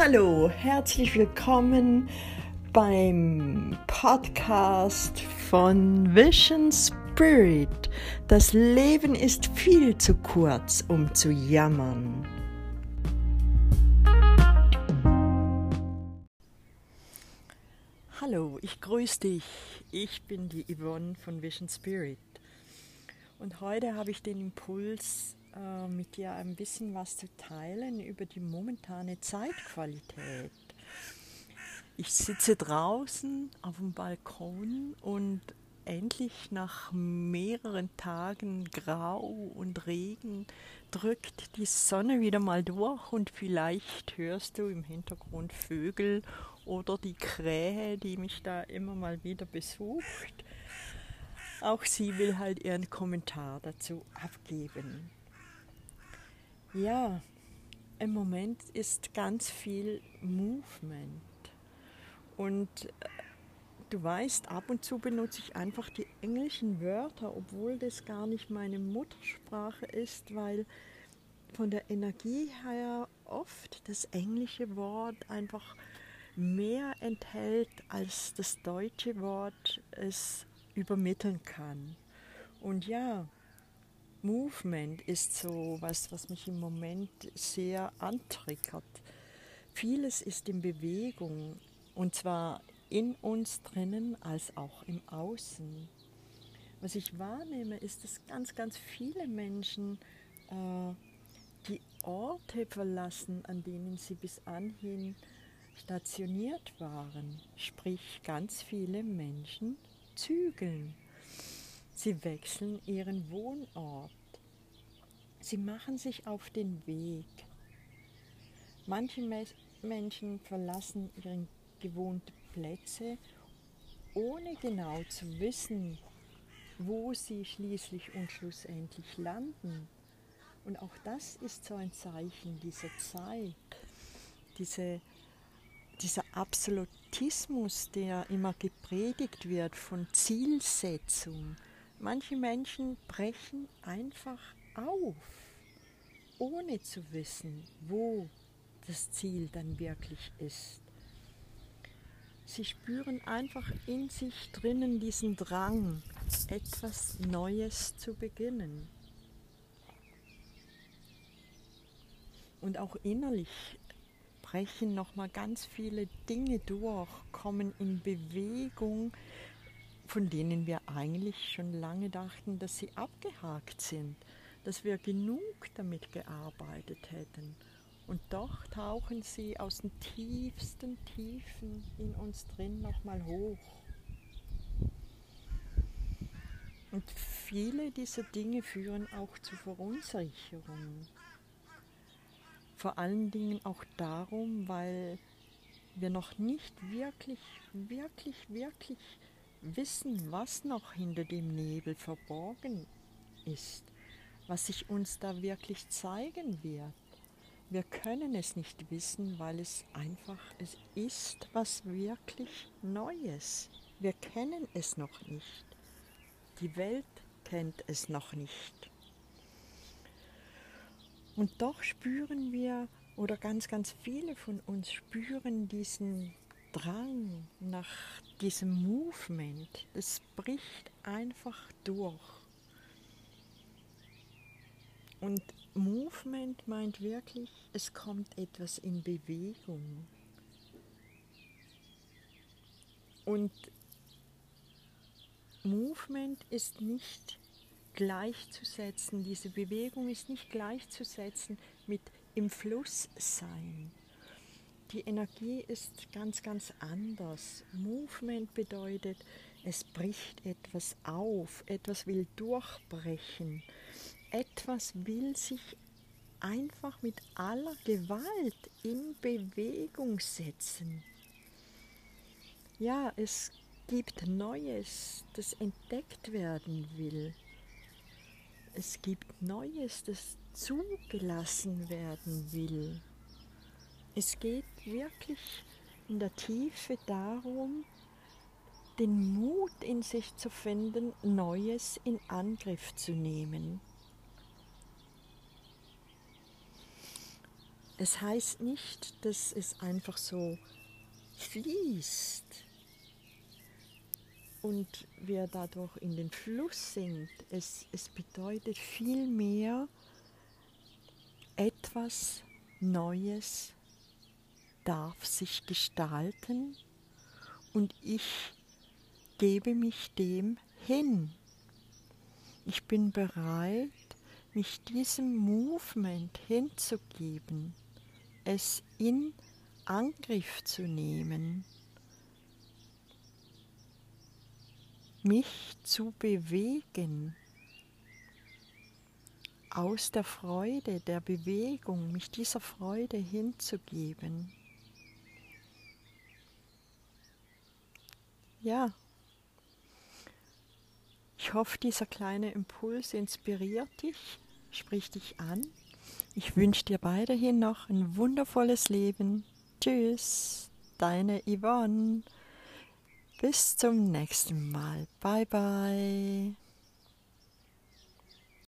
Hallo, herzlich willkommen beim Podcast von Vision Spirit. Das Leben ist viel zu kurz, um zu jammern. Hallo, ich grüße dich. Ich bin die Yvonne von Vision Spirit. Und heute habe ich den Impuls, äh, mit dir ein bisschen was zu teilen über die momentane Zeitqualität. Ich sitze draußen auf dem Balkon und endlich nach mehreren Tagen Grau und Regen drückt die Sonne wieder mal durch und vielleicht hörst du im Hintergrund Vögel oder die Krähe, die mich da immer mal wieder besucht. Auch sie will halt ihren Kommentar dazu abgeben. Ja, im Moment ist ganz viel Movement. Und äh, du weißt, ab und zu benutze ich einfach die englischen Wörter, obwohl das gar nicht meine Muttersprache ist, weil von der Energie her oft das englische Wort einfach mehr enthält, als das deutsche Wort es übermitteln kann. Und ja, Movement ist so was, was mich im Moment sehr antriggert. Vieles ist in Bewegung und zwar in uns drinnen als auch im Außen. Was ich wahrnehme, ist, dass ganz, ganz viele Menschen äh, die Orte verlassen, an denen sie bis anhin stationiert waren. Sprich, ganz viele Menschen zügeln. Sie wechseln ihren Wohnort. Sie machen sich auf den Weg. Manche Menschen verlassen ihre gewohnten Plätze, ohne genau zu wissen, wo sie schließlich und schlussendlich landen. Und auch das ist so ein Zeichen dieser Zeit, diese, dieser Absolutismus, der immer gepredigt wird von Zielsetzung, Manche Menschen brechen einfach auf, ohne zu wissen, wo das Ziel dann wirklich ist. Sie spüren einfach in sich drinnen diesen Drang, etwas Neues zu beginnen. Und auch innerlich brechen nochmal ganz viele Dinge durch, kommen in Bewegung, von denen wir eigentlich schon lange dachten, dass sie abgehakt sind, dass wir genug damit gearbeitet hätten. Und doch tauchen sie aus den tiefsten Tiefen in uns drin nochmal hoch. Und viele dieser Dinge führen auch zu Verunsicherungen. Vor allen Dingen auch darum, weil wir noch nicht wirklich, wirklich, wirklich wissen, was noch hinter dem Nebel verborgen ist, was sich uns da wirklich zeigen wird. Wir können es nicht wissen, weil es einfach, es ist was wirklich Neues. Wir kennen es noch nicht. Die Welt kennt es noch nicht. Und doch spüren wir, oder ganz, ganz viele von uns spüren diesen Drang nach diesem Movement, das bricht einfach durch. Und Movement meint wirklich, es kommt etwas in Bewegung. Und Movement ist nicht gleichzusetzen, diese Bewegung ist nicht gleichzusetzen mit im Fluss sein. Die Energie ist ganz, ganz anders. Movement bedeutet, es bricht etwas auf, etwas will durchbrechen, etwas will sich einfach mit aller Gewalt in Bewegung setzen. Ja, es gibt Neues, das entdeckt werden will. Es gibt Neues, das zugelassen werden will. Es geht wirklich in der Tiefe darum, den Mut in sich zu finden, Neues in Angriff zu nehmen. es heißt nicht, dass es einfach so fließt und wir dadurch in den Fluss sind. Es, es bedeutet vielmehr etwas Neues darf sich gestalten und ich gebe mich dem hin. Ich bin bereit, mich diesem Movement hinzugeben, es in Angriff zu nehmen, mich zu bewegen, aus der Freude, der Bewegung, mich dieser Freude hinzugeben. Ja, ich hoffe, dieser kleine Impuls inspiriert dich, spricht dich an. Ich wünsche dir weiterhin noch ein wundervolles Leben. Tschüss, deine Yvonne. Bis zum nächsten Mal. Bye bye.